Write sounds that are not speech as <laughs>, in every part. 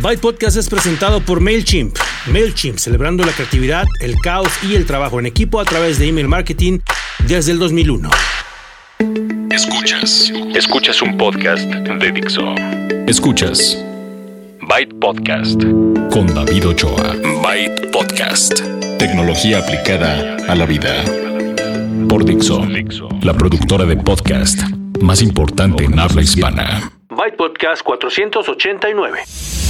Byte Podcast es presentado por MailChimp. MailChimp, celebrando la creatividad, el caos y el trabajo en equipo a través de email marketing desde el 2001. Escuchas. Escuchas un podcast de Dixo. Escuchas. Byte Podcast. Con David Ochoa. Byte Podcast. Tecnología aplicada a la vida. Por Dixo. La productora de podcast más importante en habla hispana. Byte Podcast 489.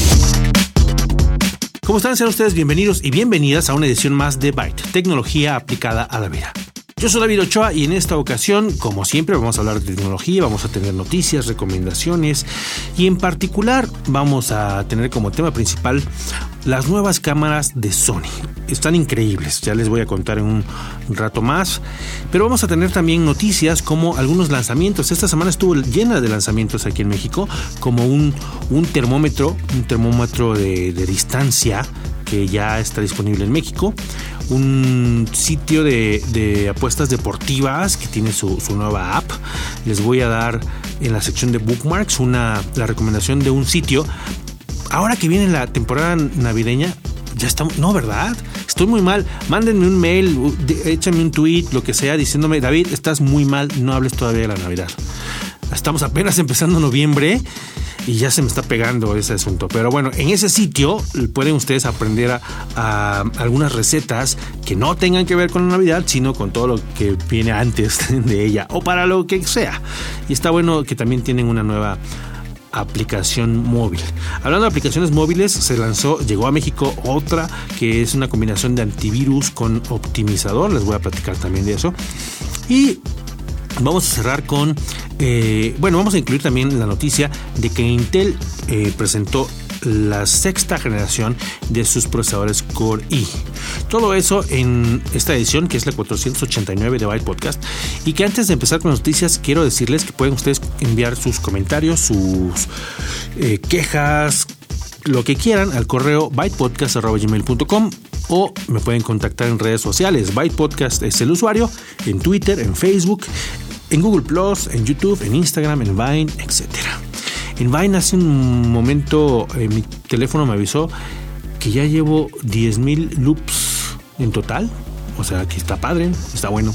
¿Cómo están? Sean ustedes bienvenidos y bienvenidas a una edición más de Byte, tecnología aplicada a la vida. Yo soy David Ochoa y en esta ocasión, como siempre, vamos a hablar de tecnología, vamos a tener noticias, recomendaciones y en particular vamos a tener como tema principal las nuevas cámaras de Sony. Están increíbles, ya les voy a contar en un rato más, pero vamos a tener también noticias como algunos lanzamientos. Esta semana estuvo llena de lanzamientos aquí en México, como un, un termómetro, un termómetro de, de distancia que ya está disponible en México, un sitio de, apuestas deportivas que tiene su, nueva app. Les voy a dar en la sección de bookmarks una, la recomendación de un sitio. Ahora que viene la temporada navideña, ya estamos, no, ¿verdad? Estoy muy mal. Mándenme un mail, échame un tweet, lo que sea, diciéndome, David, estás muy mal, no hables todavía de la Navidad. Estamos apenas empezando noviembre y ya se me está pegando ese asunto. Pero bueno, en ese sitio pueden ustedes aprender a, algunas recetas que no tengan que ver con la Navidad, sino con todo lo que viene antes <laughs> de ella o para lo que sea. Y está bueno que también tienen una nueva aplicación móvil. Hablando de aplicaciones móviles, se lanzó, llegó a México otra que es una combinación de antivirus con optimizador. Les voy a platicar también de eso. Y Vamos a cerrar con, eh, bueno, vamos a incluir también la noticia de que Intel eh, presentó la sexta generación de sus procesadores Core i. Todo eso en esta edición que es la 489 de Byte Podcast. Y que antes de empezar con las noticias, quiero decirles que pueden ustedes enviar sus comentarios, sus eh, quejas, lo que quieran al correo bytepodcast.gmail.com o me pueden contactar en redes sociales. Byte Podcast es el usuario, en Twitter, en Facebook, en Google Plus, en YouTube, en Instagram, en Vine, etc. En Vine hace un momento eh, mi teléfono me avisó que ya llevo 10.000 loops en total. O sea que está padre, está bueno.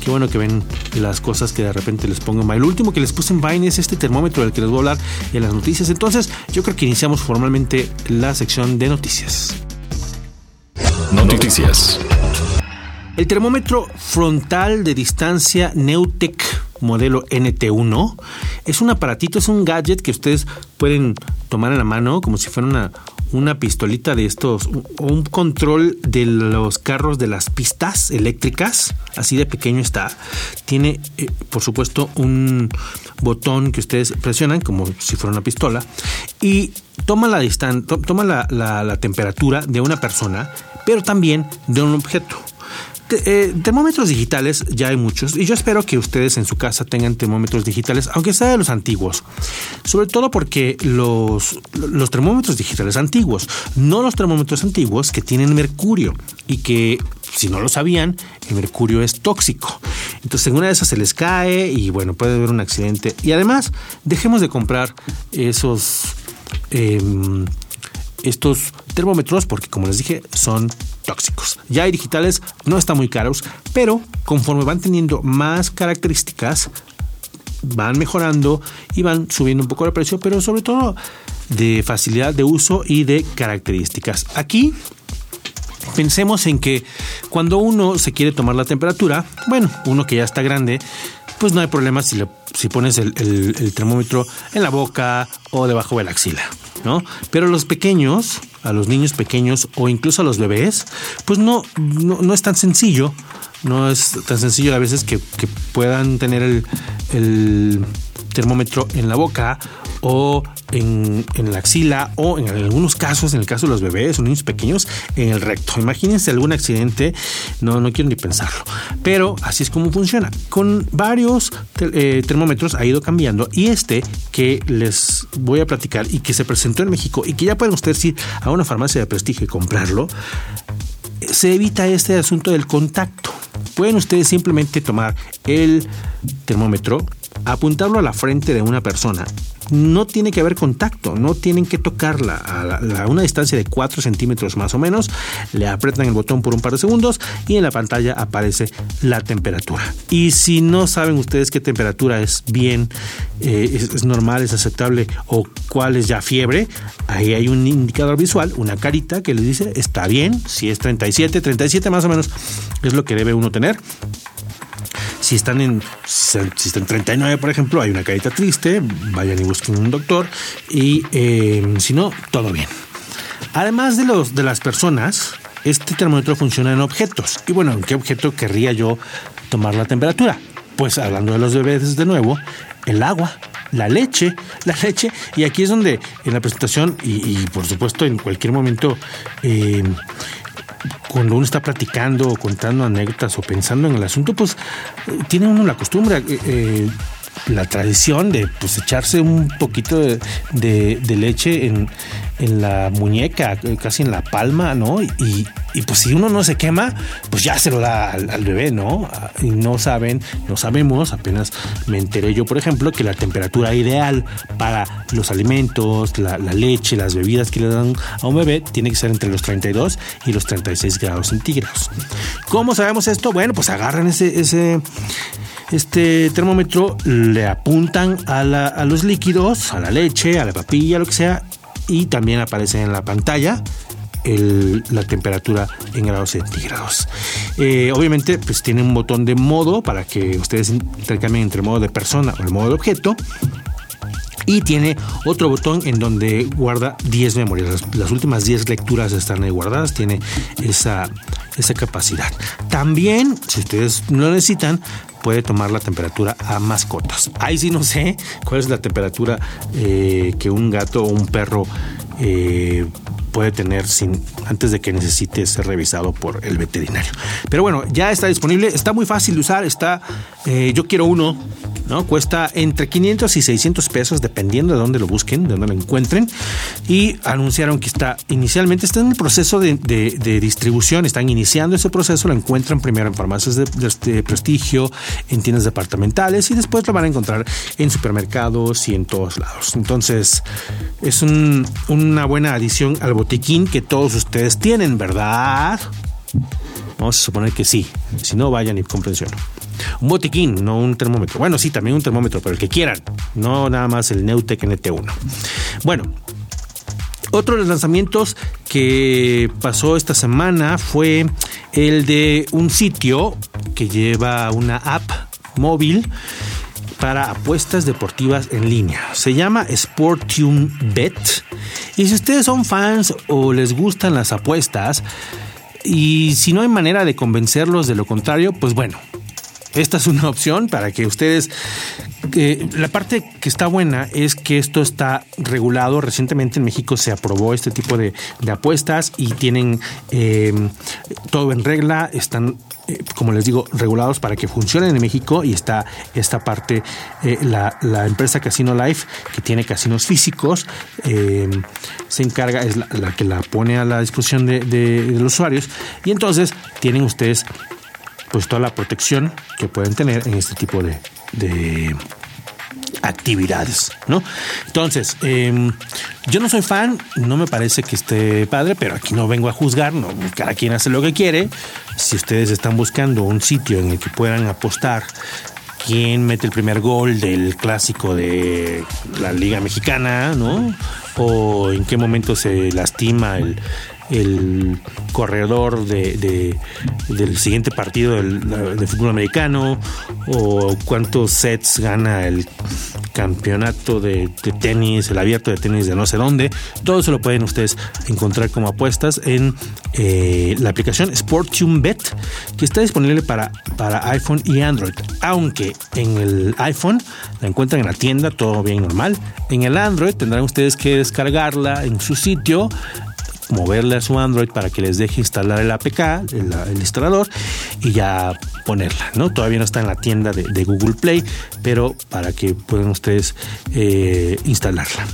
Qué bueno que ven las cosas que de repente les pongo en Vine. Lo último que les puse en Vine es este termómetro del que les voy a hablar en las noticias. Entonces, yo creo que iniciamos formalmente la sección de noticias. Noticias. El termómetro frontal de distancia Neutec modelo NT1 es un aparatito, es un gadget que ustedes pueden tomar en la mano como si fuera una, una pistolita de estos o un control de los carros de las pistas eléctricas, así de pequeño está. Tiene, eh, por supuesto, un botón que ustedes presionan como si fuera una pistola y toma la, toma la temperatura de una persona, pero también de un objeto. Eh, termómetros digitales ya hay muchos y yo espero que ustedes en su casa tengan termómetros digitales, aunque sea de los antiguos. Sobre todo porque los, los termómetros digitales antiguos, no los termómetros antiguos que tienen mercurio y que si no lo sabían, el mercurio es tóxico. Entonces, en una de esas se les cae y bueno, puede haber un accidente. Y además, dejemos de comprar esos em, estos termómetros porque como les dije son tóxicos. Ya hay digitales, no están muy caros, pero conforme van teniendo más características, van mejorando y van subiendo un poco el precio, pero sobre todo de facilidad de uso y de características. Aquí pensemos en que cuando uno se quiere tomar la temperatura, bueno, uno que ya está grande, pues no hay problema si, si pones el, el termómetro en la boca o debajo de la axila. ¿No? Pero los pequeños, a los niños pequeños o incluso a los bebés, pues no, no, es tan sencillo. No es tan sencillo a veces que, puedan tener el, el termómetro en la boca o en, la axila o en algunos casos, en el caso de los bebés o niños pequeños, en el recto. Imagínense algún accidente, no, no quiero ni pensarlo. Pero así es como funciona. Con varios eh, termómetros ha ido cambiando y este que les voy a platicar y que se presentó en México y que ya pueden ustedes ir a una farmacia de prestigio y comprarlo, se evita este asunto del contacto. Pueden ustedes simplemente tomar el termómetro apuntarlo a la frente de una persona no tiene que haber contacto, no tienen que tocarla a, una distancia de 4 centímetros más o menos, le apretan el botón por un par de segundos y en la pantalla aparece la temperatura. Y si no saben ustedes qué temperatura es bien, eh, es, normal, es aceptable o cuál es ya fiebre, ahí hay un indicador visual, una carita que les dice está bien, si es 37, 37 más o menos es lo que debe uno tener. Si están en, si están 39, por ejemplo, hay una carita triste, vayan y busquen un doctor. Y eh, si no, todo bien. Además de, los, de las personas, este termómetro funciona en objetos. Y bueno, ¿en qué objeto querría yo tomar la temperatura? Pues hablando de los bebés de nuevo, el agua, la leche, <laughs> la leche. Y aquí es donde en la presentación y, por supuesto en cualquier momento eh, cuando uno está platicando o contando anécdotas o pensando en el asunto, pues eh, tiene uno la costumbre, eh, eh, la tradición de pues echarse un poquito de, leche en, en, la muñeca, casi en la palma, ¿no? Y, pues si uno no se quema, pues ya se lo da al, bebé, ¿no? Y no saben, no sabemos, apenas me enteré yo, por ejemplo, que la temperatura ideal para los alimentos, la, leche, las bebidas que le dan a un bebé tiene que ser entre los 32 y los 36 grados centígrados. ¿Cómo sabemos esto? Bueno, pues agarran ese este termómetro, le apuntan a, a los líquidos, a la leche, a la papilla, lo que sea, y también aparece en la pantalla la temperatura en grados centígrados. Eh, obviamente, pues tiene un botón de modo para que ustedes intercambien entre el modo de persona o el modo de objeto. Y tiene otro botón en donde guarda 10 memorias. Las, últimas 10 lecturas están ahí guardadas. Tiene esa, esa capacidad. También, si ustedes lo necesitan, puede tomar la temperatura a mascotas. Ahí sí no sé cuál es la temperatura eh, que un gato o un perro eh, puede tener sin antes de que necesite ser revisado por el veterinario. Pero bueno, ya está disponible, está muy fácil de usar, está, eh, yo quiero uno, ¿no? Cuesta entre 500 y 600 pesos dependiendo de dónde lo busquen, de dónde lo encuentren. Y anunciaron que está inicialmente, está en el proceso de, distribución, están iniciando ese proceso, lo encuentran primero en farmacias de, de, prestigio, en tiendas departamentales y después lo van a encontrar en supermercados y en todos lados. Entonces, es una buena adición al botiquín que todos ustedes tienen, ¿verdad? Vamos a suponer que sí. Si no, vayan y comprensión. Un botiquín, no un termómetro. Bueno, sí, también un termómetro, pero el que quieran. No nada más el Neutec NT1. Bueno, otro de los lanzamientos que pasó esta semana fue el de un sitio que lleva una app móvil para apuestas deportivas en línea. Se llama Sportium Bet. Y si ustedes son fans o les gustan las apuestas, y si no hay manera de convencerlos de lo contrario, pues bueno, esta es una opción para que ustedes... La parte que está buena es que esto está regulado. Recientemente en México se aprobó este tipo de, apuestas y tienen eh, todo en regla, están eh, como les digo, regulados para que funcionen en México y está esta parte, eh, la, empresa Casino Life, que tiene casinos físicos, se encarga, es la, que la pone a la disposición de, los usuarios y entonces tienen ustedes pues toda la protección que pueden tener en este tipo de actividades, ¿no? Entonces, em, yo no soy fan, no me parece que esté padre, pero aquí no vengo a juzgar, no, cada quien hace lo que quiere. Si ustedes están buscando un sitio en el que puedan apostar quién mete el primer gol del clásico de la Liga Mexicana, ¿no? O en qué momento se lastima el, el corredor de, del siguiente partido del, de fútbol americano o cuántos sets gana el campeonato de, tenis, el abierto de tenis de no sé dónde. Todo eso lo pueden ustedes encontrar como apuestas en eh, la aplicación Sportium Bet que está disponible para, para iPhone y Android. Aunque en el iPhone la encuentran en la tienda, todo bien normal. En el Android tendrán ustedes que descargarla en su sitio moverle a su Android para que les deje instalar el APK, el, instalador, y ya ponerla, ¿no? Todavía no está en la tienda de, Google Play, pero para que puedan ustedes eh, instalarla.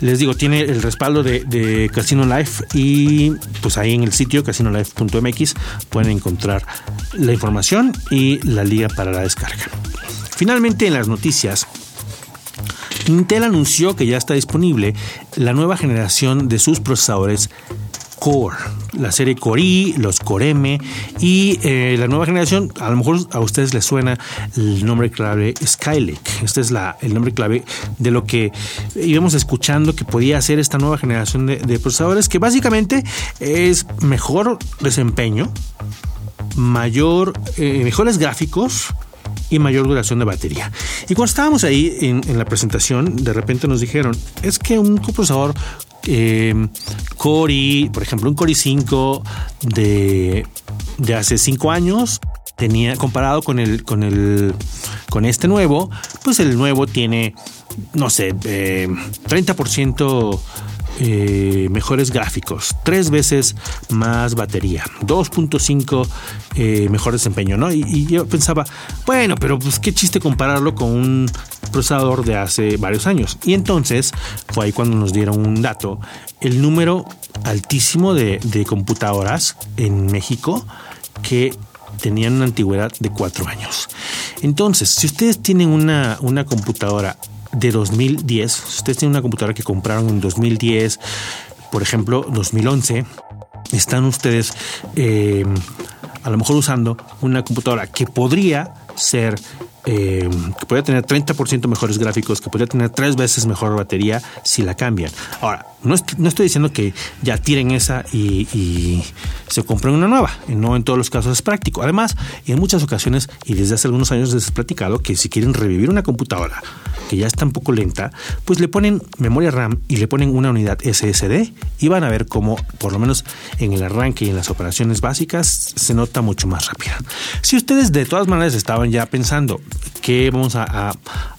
Les digo, tiene el respaldo de, de, Casino Life y pues ahí en el sitio casinolife.mx pueden encontrar la información y la liga para la descarga. Finalmente, en las noticias, Intel anunció que ya está disponible la nueva generación de sus procesadores Core, la serie Core i, los Core M y eh, la nueva generación, a lo mejor a ustedes les suena el nombre clave Skylake. Este es la, el nombre clave de lo que íbamos escuchando que podía hacer esta nueva generación de, procesadores, que básicamente es mejor desempeño, mayor, eh, mejores gráficos, y mayor duración de batería. Y cuando estábamos ahí en, la presentación, de repente nos dijeron, es que un procesador eh, Core, por ejemplo, un Core 5 de, de hace 5 años tenía comparado con el con el con este nuevo, pues el nuevo tiene no sé, eh, 30% eh, mejores gráficos, tres veces más batería, 2.5 eh, mejor desempeño, ¿no? Y, yo pensaba, bueno, pero pues qué chiste compararlo con un procesador de hace varios años. Y entonces fue ahí cuando nos dieron un dato, el número altísimo de, computadoras en México que tenían una antigüedad de cuatro años. Entonces, si ustedes tienen una, una computadora de 2010, si ustedes tienen una computadora que compraron en 2010, por ejemplo, 2011, están ustedes eh, a lo mejor usando una computadora que podría ser eh, que podría tener 30% mejores gráficos, que podría tener tres veces mejor batería si la cambian. Ahora, no, estoy diciendo que ya tiren esa y, se compren una nueva. No en todos los casos es práctico. Además, y en muchas ocasiones, y desde hace algunos años les he platicado que si quieren revivir una computadora que ya está un poco lenta, pues le ponen memoria RAM y le ponen una unidad SSD y van a ver cómo, por lo menos en el arranque y en las operaciones básicas, se nota mucho más rápida. Si ustedes de todas maneras estaban ya pensando que vamos a,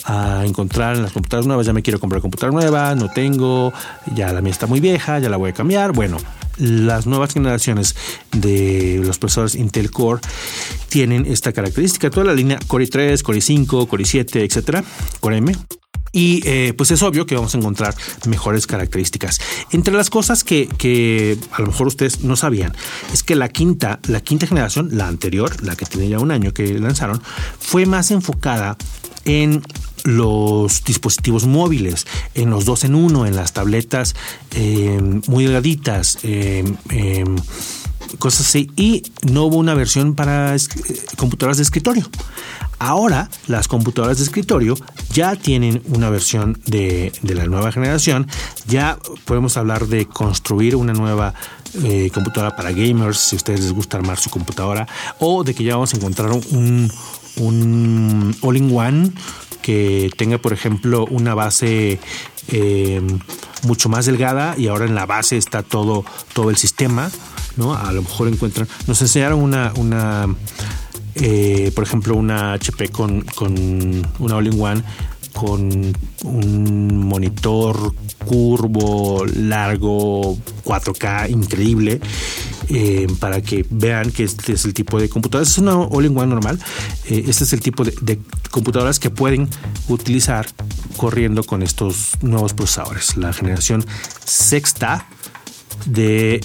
a encontrar en las computadoras nuevas, ya me quiero comprar computadora nueva, no tengo, ya la mía está muy vieja, ya la voy a cambiar, bueno, las nuevas generaciones de los procesadores Intel Core tienen esta característica. Toda la línea Core i3, Core i5, Core i7, etcétera, Core M. Y eh, pues es obvio que vamos a encontrar mejores características. Entre las cosas que, que, a lo mejor ustedes no sabían, es que la quinta, la quinta generación, la anterior, la que tenía ya un año que lanzaron, fue más enfocada en los dispositivos móviles, en los dos en uno, en las tabletas eh, muy delgaditas, eh, eh, cosas así, y no hubo una versión para computadoras de escritorio. Ahora las computadoras de escritorio ya tienen una versión de, la nueva generación, ya podemos hablar de construir una nueva computadora para gamers, si a ustedes les gusta armar su computadora, o de que ya vamos a encontrar un, un all-in-one que tenga, por ejemplo, una base eh, mucho más delgada y ahora en la base está todo, todo el sistema, ¿no? A lo mejor encuentran, nos enseñaron una, una eh, por ejemplo, una HP con, con una all-in-one con un monitor curvo, largo, 4K, increíble, eh, para que vean que este es el tipo de computadoras. Es una all-in-one normal. Eh, este es el tipo de, computadoras que pueden utilizar corriendo con estos nuevos procesadores. La generación sexta de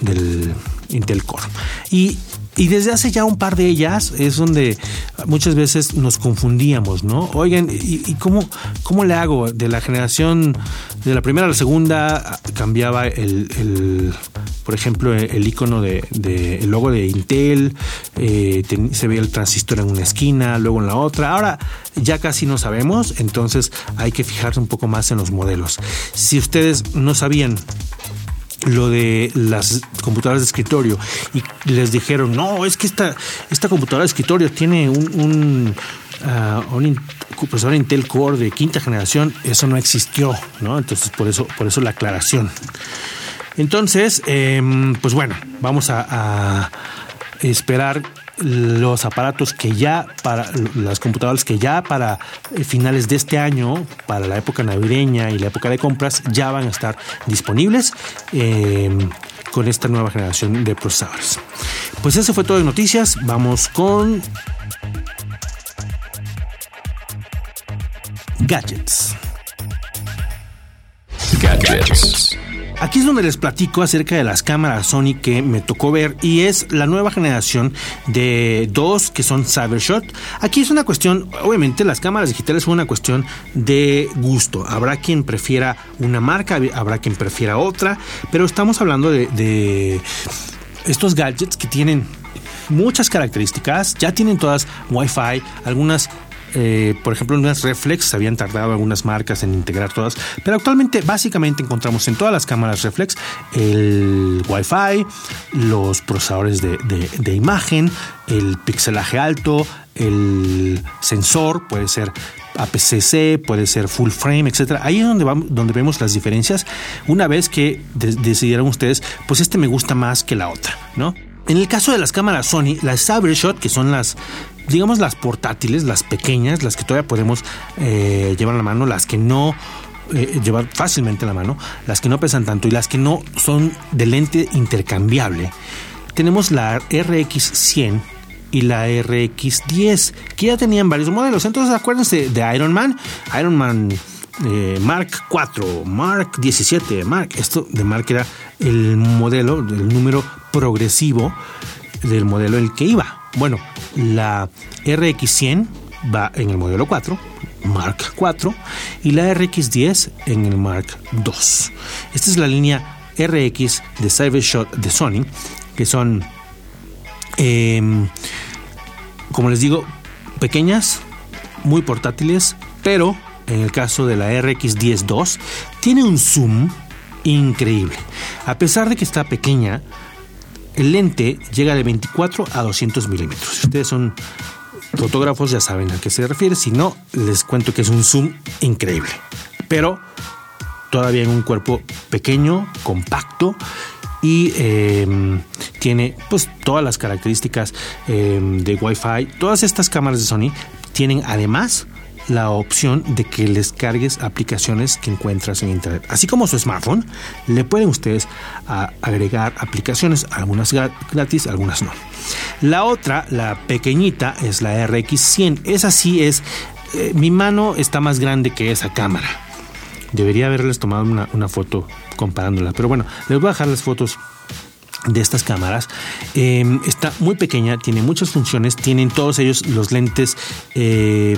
del Intel Core. Y y desde hace ya un par de ellas es donde muchas veces nos confundíamos, ¿no? Oigan, ¿y, cómo, cómo le hago? De la generación, de la primera a la segunda, cambiaba el, por ejemplo, el icono de, el logo de Intel, eh, se veía el transistor en una esquina, luego en la otra. Ahora ya casi no sabemos, entonces hay que fijarse un poco más en los modelos. Si ustedes no sabían lo de las computadoras de escritorio y les dijeron, no, es que esta, esta computadora de escritorio tiene un, un, uh, procesador Intel Core de quinta generación, eso no existió, ¿no? Entonces, por eso, por eso la aclaración. Entonces, em, pues bueno, vamos a esperar los aparatos que ya para las computadoras que ya para eh, finales de este año, para la época navideña y la época de compras, ya van a estar disponibles em, con esta nueva generación de procesadores. Pues eso fue todo de noticias. Vamos con gadgets. Gadgets. Aquí es donde les platico acerca de las cámaras Sony que me tocó ver y es la nueva generación de dos que son Cybershot. Aquí es una cuestión, obviamente las cámaras digitales son una cuestión de gusto. Habrá quien prefiera una marca, habrá quien prefiera otra, pero estamos hablando de, de estos gadgets que tienen muchas características, ya tienen todas Wi-Fi, algunas eh, por ejemplo, en unas reflex habían tardado algunas marcas en integrar todas, pero actualmente básicamente encontramos en todas las cámaras reflex el Wi-Fi, los procesadores de, imagen, el pixelaje alto, el sensor, puede ser APC-C, puede ser full frame, etcétera. Ahí es donde, vamos, donde vemos las diferencias. Una vez que decidieron ustedes, pues este me gusta más que la otra, ¿no? En el caso de las cámaras Sony, las Cybershot, que son las digamos las portátiles, las pequeñas, las que todavía podemos eh, llevar a la mano, las que no eh, llevar fácilmente la mano, las que no pesan tanto y las que no son de lente intercambiable. Tenemos la RX100 y la RX10, que ya tenían varios modelos. Entonces acuérdense de Iron Man, Iron Man eh, Mark 4, Mark 17, Mark, esto de Mark era el modelo, el número progresivo del modelo en el que iba. Bueno, la RX100 va en el modelo 4, Mark 4, y la RX10 en el Mark 2. Esta es la línea RX de Cybershot de Sony, que son, em, como les digo, pequeñas, muy portátiles, pero en el caso de la RX10 tiene un zoom increíble. A pesar de que está pequeña, el lente llega de 24 a 200 milímetros. Si ustedes son fotógrafos ya saben a qué se refiere. Si no, les cuento que es un zoom increíble. Pero todavía en un cuerpo pequeño, compacto y em, tiene pues todas las características em, de Wi-Fi. Todas estas cámaras de Sony tienen además la opción de que les cargues aplicaciones que encuentras en internet. Así como su smartphone, le pueden ustedes agregar aplicaciones, algunas gratis, algunas no. La otra, la pequeñita, es la RX100. Esa sí es, eh, mi mano está más grande que esa cámara. Debería haberles tomado una, foto comparándola, pero bueno, les voy a dejar las fotos de estas cámaras. Em, está muy pequeña, tiene muchas funciones, tienen todos ellos los lentes. Eh,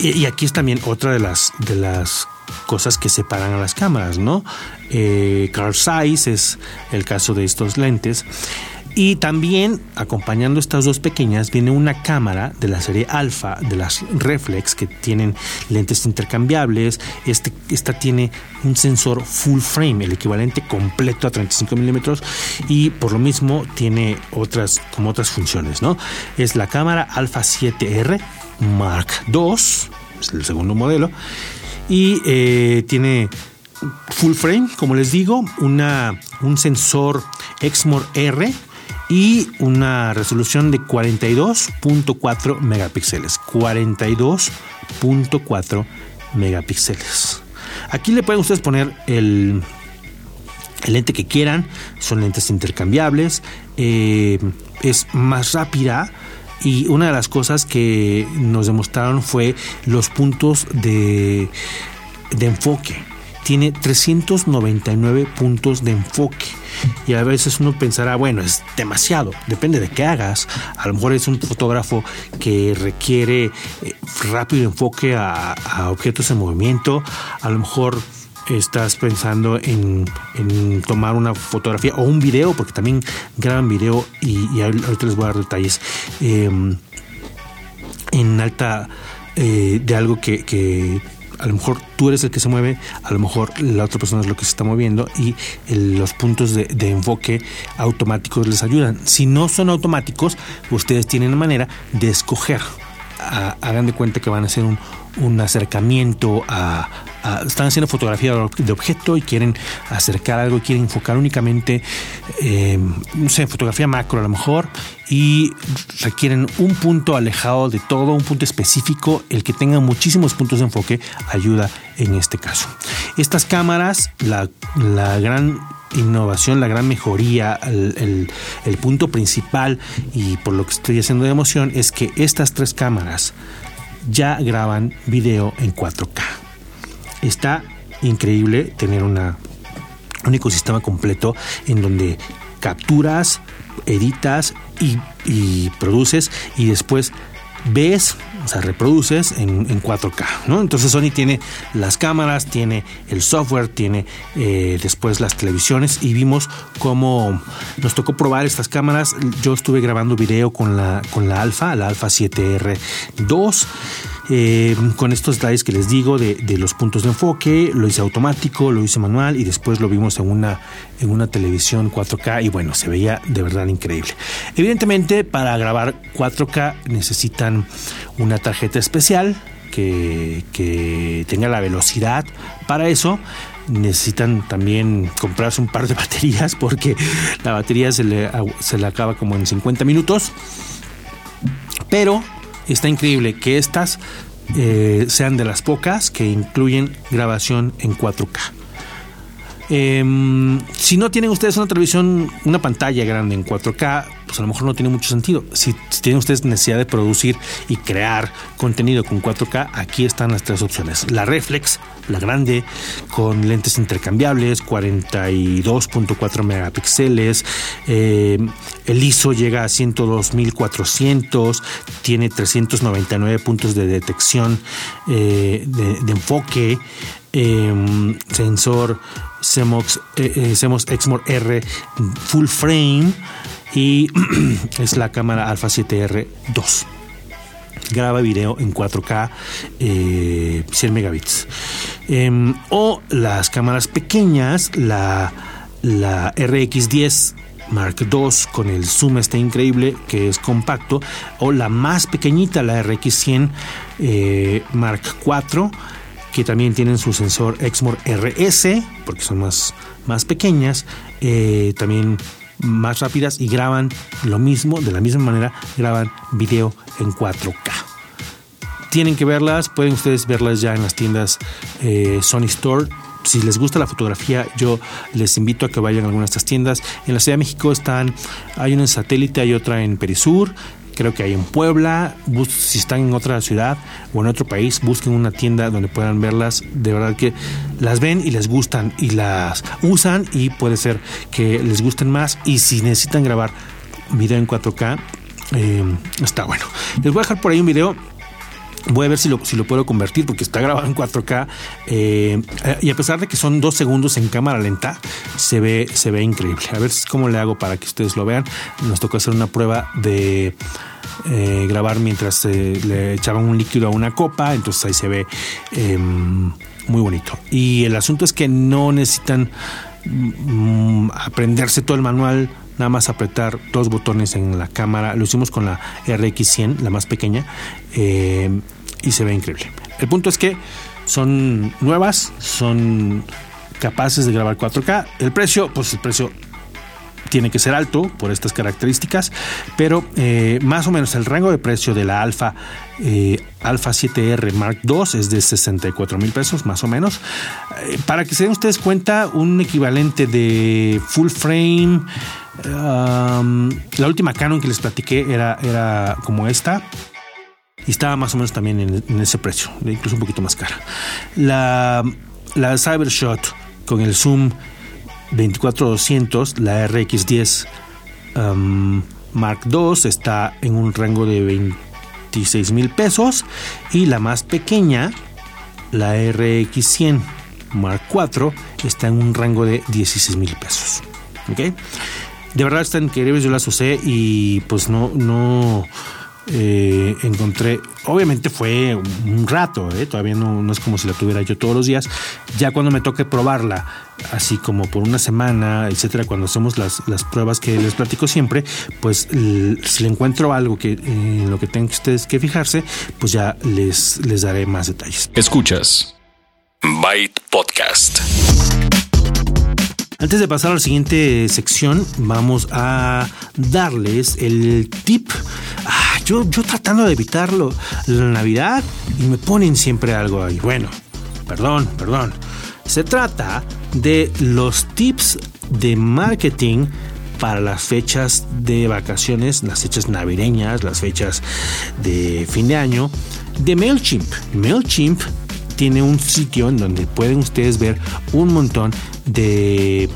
y, aquí es también otra de las, de las cosas que separan a las cámaras, ¿no? Eh, car size es el caso de estos lentes. Y también acompañando estas dos pequeñas viene una cámara de la serie alfa de las reflex que tienen lentes intercambiables. Este, esta tiene un sensor full frame, el equivalente completo a 35 milímetros y por lo mismo tiene otras como otras funciones, ¿no? Es la cámara alfa 7R Mark II, es el segundo modelo, y eh, tiene full frame, como les digo, una, un sensor Exmor R y una resolución de 42.4 megapíxeles. 42.4 megapíxeles. Aquí le pueden ustedes poner el, lente que quieran, son lentes intercambiables, eh, es más rápida y una de las cosas que nos demostraron fue los puntos de, de enfoque. Tiene 399 puntos de enfoque. Y a veces uno pensará, bueno, es demasiado, depende de qué hagas. A lo mejor es un fotógrafo que requiere eh, rápido enfoque a, objetos en movimiento. A lo mejor estás pensando en, tomar una fotografía o un video, porque también graban video y, ahorita les voy a dar detalles em, en alta eh, de algo que, a lo mejor tú eres el que se mueve, a lo mejor la otra persona es lo que se está moviendo y los puntos de, enfoque automáticos les ayudan. Si no son automáticos, ustedes tienen manera de escoger. hagan de cuenta que van a hacer un acercamiento a, están haciendo fotografía de objeto y quieren acercar algo, quieren enfocar únicamente, eh, no sé, fotografía macro a lo mejor, y requieren un punto alejado de todo, un punto específico, el que tenga muchísimos puntos de enfoque ayuda en este caso. Estas cámaras, la, gran innovación, la gran mejoría, el, el, punto principal y por lo que estoy haciendo de emoción es que estas tres cámaras ya graban video en 4K. Está increíble tener una un ecosistema completo en donde capturas, editas y, produces y después ves, o sea, reproduces en, 4K, ¿no? Entonces Sony tiene las cámaras, tiene el software, tiene eh, después las televisiones y vimos cómo nos tocó probar estas cámaras. Yo estuve grabando video con la, con la Alpha, la Alpha 7R2 eh, con estos detalles que les digo de, los puntos de enfoque, lo hice automático, lo hice manual y después lo vimos en una, en una televisión 4K y bueno, se veía de verdad increíble. Evidentemente para grabar 4K necesitan una tarjeta especial que, que tenga la velocidad para eso necesitan también comprarse un par de <laughs> baterías porque la batería se le, se le acaba como en 50 minutos. Pero está increíble que estas eh, sean de las pocas que incluyen grabación en 4K. Em, si no tienen ustedes una televisión, una pantalla grande en 4K, pues a lo mejor no tiene mucho sentido. Si, tienen ustedes necesidad de producir y crear contenido con 4K, aquí están las tres opciones. La reflex, la grande, con lentes intercambiables, 42.4 megapíxeles. Eh, el ISO llega a 102.400, tiene 399 puntos de detección eh, de, enfoque, em, sensor CMOS, eh, CMOS R full frame y <clears throat> es la cámara Alpha 7R2 graba video en 4K 100 eh, megabits. Em, o las cámaras pequeñas, la, la RX10 Mark II con el zoom este increíble que es compacto, o la más pequeñita, la RX100 eh, Mark IV que también tienen su sensor Exmor RS, porque son más, más pequeñas, eh, también más rápidas y graban lo mismo, de la misma manera, graban video en 4K. Tienen que verlas, pueden ustedes verlas ya en las tiendas eh, Sony Store. Si les gusta la fotografía, yo les invito a que vayan a algunas de estas tiendas. En la Ciudad de México están, hay una en satélite, hay otra en Perisur, creo que hay en Puebla. si están en otra ciudad o en otro país, busquen una tienda donde puedan verlas. De verdad que las ven y les gustan y las usan y puede ser que les gusten más. Y si necesitan grabar video en 4K, eh, está bueno. Les voy a dejar por ahí un video Voy a ver si lo, si lo puedo convertir porque está grabado en 4K eh, y a pesar de que son dos segundos en cámara lenta, se ve, se ve increíble. A ver cómo le hago para que ustedes lo vean. Nos tocó hacer una prueba de eh, grabar mientras eh, le echaban un líquido a una copa, entonces ahí se ve em, muy bonito. Y el asunto es que no necesitan mm, aprenderse todo el manual nada más apretar dos botones en la cámara. Lo hicimos con la RX100, la más pequeña, eh, y se ve increíble. El punto es que son nuevas, son capaces de grabar 4K. El precio, pues el precio tiene que ser alto por estas características, pero eh, más o menos el rango de precio de la eh, Alpha 7R Mark II es de 64 mil pesos, más o menos. para que se den ustedes cuenta, un equivalente de full frame la última Canon que les platiqué era, era como esta. Y estaba más o menos también en, ese precio, incluso un poquito más cara. La, la Cybershot con el zoom 24200, la RX10 Mark II está en un rango de 26 mil pesos y la más pequeña, la RX100 Mark IV, está en un rango de 16 mil pesos. ¿Okay? De verdad están increíbles, yo las usé y pues no, no eh, encontré, obviamente fue un rato, eh, todavía no, es como si la tuviera yo todos los días, ya cuando me toque probarla, así como por una semana, etcétera, cuando hacemos las, las pruebas que les platico siempre, pues si le encuentro algo que en lo que tengan ustedes que fijarse, pues ya les, les daré más detalles. Escuchas Byte Podcast. Antes de pasar a la siguiente sección, vamos a darles el tip. Ah, yo, yo tratando de evitarlo la Navidad y me ponen siempre algo ahí. Bueno, perdón, perdón. Se trata de los tips de marketing para las fechas de vacaciones, las fechas navideñas, las fechas de fin de año de MailChimp. MailChimp tiene un sitio en donde pueden ustedes ver un montón de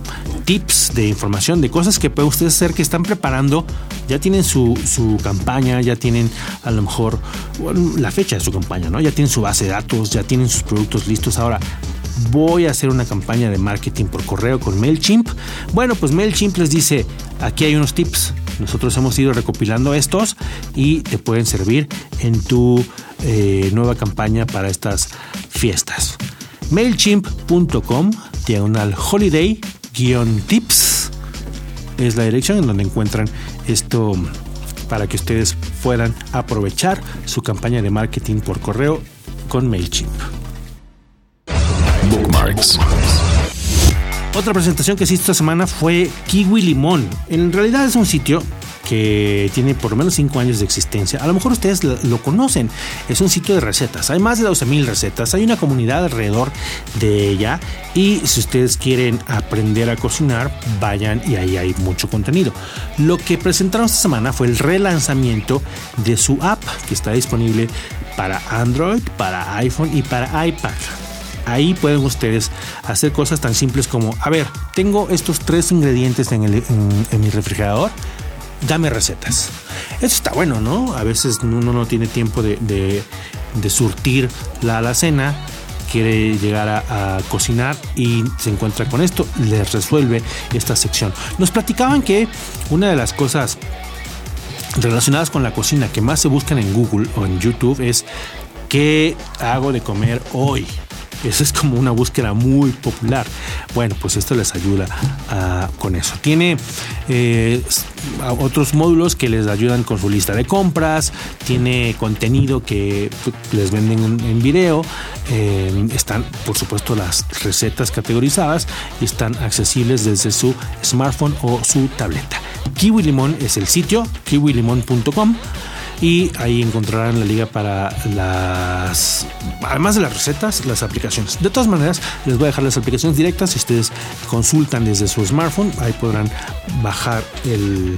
tips, de información, de cosas que pueden ustedes hacer que están preparando. Ya tienen su, campaña, ya tienen a lo mejor la fecha de su campaña, ¿no? Ya tienen su base de datos, ya tienen sus productos listos. Ahora, voy a hacer una campaña de marketing por correo con MailChimp. Bueno, pues MailChimp les dice, aquí hay unos tips. Nosotros hemos ido recopilando estos y te pueden servir en tu eh, nueva campaña para estas fiestas. MailChimp.com, diagonal holiday-tips es la dirección en donde encuentran esto para que ustedes puedan aprovechar su campaña de marketing por correo con MailChimp. Bookmarks. Otra presentación que hice esta semana fue Kiwi Limón. En realidad es un sitio que tiene por lo menos 5 años de existencia. A lo mejor ustedes lo, conocen. Es un sitio de recetas. Hay más de 12.000 recetas. Hay una comunidad alrededor de ella. Y si ustedes quieren aprender a cocinar, vayan y ahí hay mucho contenido. Lo que presentaron esta semana fue el relanzamiento de su app que está disponible para Android, para iPhone y para iPad. Ahí pueden ustedes hacer cosas tan simples como, a ver, tengo estos tres ingredientes en, mi refrigerador, dame recetas. Eso está bueno, ¿no? A veces uno no tiene tiempo de, surtir la alacena, quiere llegar a, cocinar y se encuentra con esto, les resuelve esta sección. Nos platicaban que una de las cosas relacionadas con la cocina que más se buscan en Google o en YouTube es ¿qué hago de comer hoy? Esa es como una búsqueda muy popular. Bueno, pues esto les ayuda ah, con eso. Tiene eh, otros módulos que les ayudan con su lista de compras. Tiene contenido que pues, les venden en, video. Eh, están, por supuesto, las recetas categorizadas y están accesibles desde su smartphone o su tableta. Kiwi Limón es el sitio, kiwilimon.com y ahí encontrarán la liga para las, además de las recetas, las aplicaciones. De todas maneras, les voy a dejar las aplicaciones directas. Si ustedes consultan desde su smartphone, ahí podrán bajar el,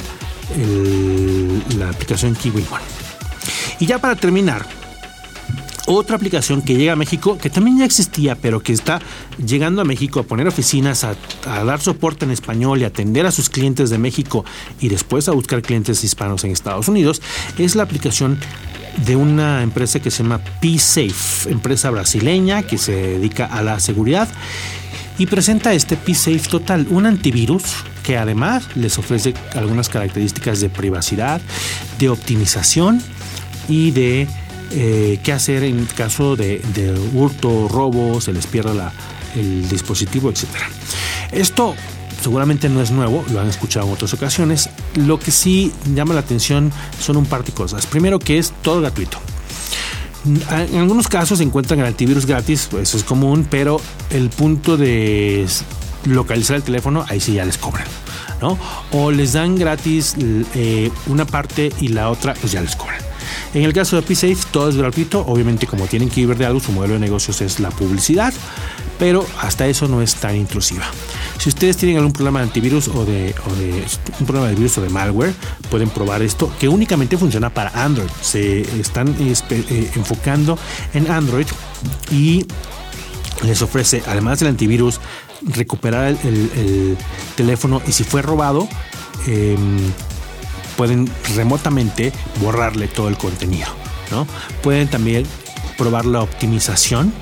la aplicación Kiwi One. Y ya para terminar, otra aplicación que llega a México, que también ya existía, pero que está llegando a México a poner oficinas, a, dar soporte en español y atender a sus clientes de México y después a buscar clientes hispanos en Estados Unidos, es la aplicación de una empresa que se llama PSafe, empresa brasileña que se dedica a la seguridad y presenta este PSafe Total, un antivirus que además les ofrece algunas características de privacidad, de optimización y de eh, qué hacer en caso de, hurto, robo, se les pierda el dispositivo, etc. Esto seguramente no es nuevo, lo han escuchado en otras ocasiones. Lo que sí llama la atención son un par de cosas. Primero que es todo gratuito. En algunos casos se encuentran el antivirus gratis, eso es común, pero el punto de localizar el teléfono, ahí sí ya les cobran. ¿no? O les dan gratis eh, una parte y la otra, pues ya les cobran. En el caso de PSafe, todo es gratuito. Obviamente, como tienen que vivir de algo, su modelo de negocios es la publicidad, pero hasta eso no es tan intrusiva. Si ustedes tienen algún problema de antivirus o de, un problema de virus o de malware, pueden probar esto, que únicamente funciona para Android. Se están eh, enfocando en Android y les ofrece, además del antivirus, recuperar el, teléfono y si fue robado, em, pueden remotamente borrarle todo el contenido. ¿no? Pueden también probar la optimización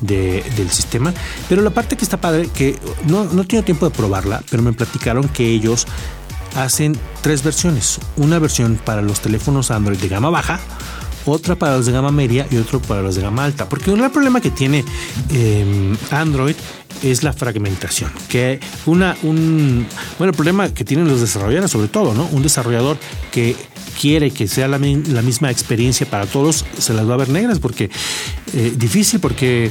del sistema. Pero la parte que está padre, que no, no tengo tiempo de probarla, pero me platicaron que ellos hacen tres versiones. Una versión para los teléfonos Android de gama baja, otra para los de gama media y otro para los de gama alta. Porque un gran problema que tiene em, Android es la fragmentación. Que una, un, bueno, el problema que tienen los desarrolladores, sobre todo, ¿no? Un desarrollador que quiere que sea la, misma experiencia para todos, se las va a ver negras porque eh, difícil porque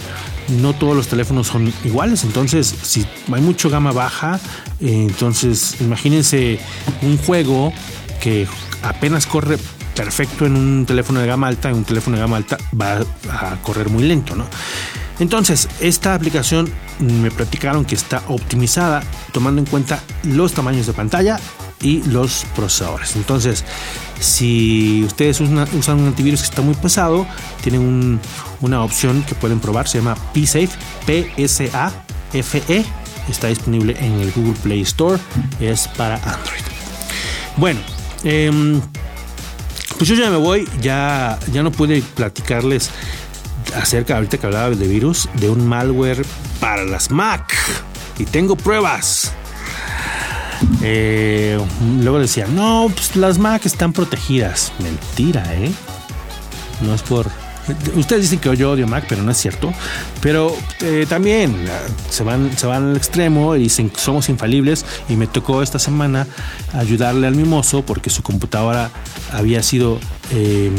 no todos los teléfonos son iguales. Entonces, si hay mucho gama baja, eh, entonces imagínense un juego que apenas corre perfecto en un teléfono de gama alta, en un teléfono de gama alta va a correr muy lento, ¿no? Entonces, esta aplicación me platicaron que está optimizada tomando en cuenta los tamaños de pantalla y los procesadores. Entonces, si ustedes usan, un antivirus que está muy pesado, tienen una opción que pueden probar, se llama PSafe, P-S-A-F-E. Está disponible en el Google Play Store, es para Android. Bueno, em, pues yo ya me voy, ya, ya no pude platicarles acerca, ahorita que hablaba de virus, de un malware para las Mac. Y tengo pruebas. Eh, luego decía, no, pues las Mac están protegidas. Mentira, ¿eh? No es por... Ustedes dicen que yo odio Mac, pero no es cierto. Pero eh, también se van, se van al extremo y dicen somos infalibles. Y me tocó esta semana ayudarle al mimoso porque su computadora había sido eh,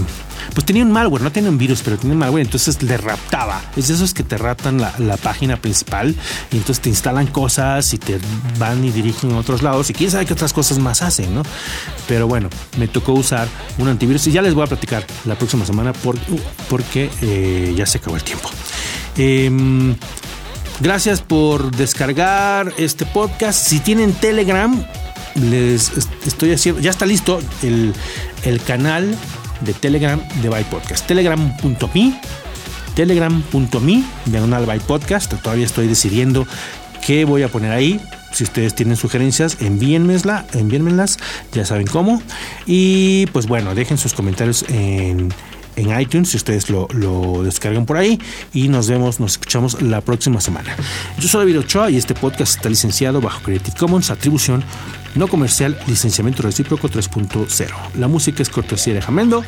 pues tenía un malware, no tenía un virus, pero tenía un malware, entonces le raptaba. Es de esos que te raptan la, página principal y entonces te instalan cosas y te van y dirigen a otros lados y quién sabe qué otras cosas más hacen, ¿no? Pero bueno, me tocó usar un antivirus y ya les voy a platicar la próxima semana porque eh, ya se acabó el tiempo. Em, gracias por descargar este podcast. Si tienen Telegram, les estoy haciendo, ya está listo el, el canal de Telegram de Byte Podcast. Telegram.me, telegram.me, diagonal Byte Podcast. Todavía estoy decidiendo qué voy a poner ahí. Si ustedes tienen sugerencias, envíenmelas, envíenmelas, ya saben cómo. Y pues bueno, dejen sus comentarios en, en iTunes si ustedes lo, lo, descargan por ahí. Y nos vemos, nos escuchamos la próxima semana. Yo soy David Ochoa y este podcast está licenciado bajo Creative Commons, atribución no comercial, licenciamiento recíproco 3.0. La música es cortesía de Jamendo,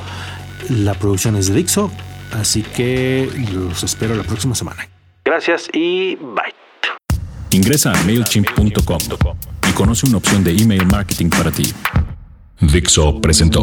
la producción es de Dixo, así que los espero la próxima semana. Gracias y bye. Ingresa a MailChimp.com y conoce una opción de email marketing para ti. Dixo presentó